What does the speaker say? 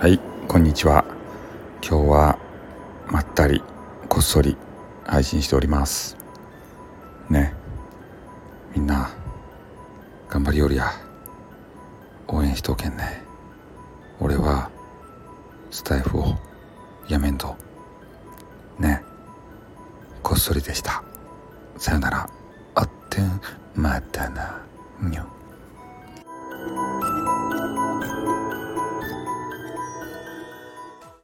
はいこんにちは。今日はまったりこっそり配信しております。ね。みんな頑張りよりや。応援しとけんね。俺はスタイフをやめんと。ね。こっそりでした。さよなら。あってん。またな。にょ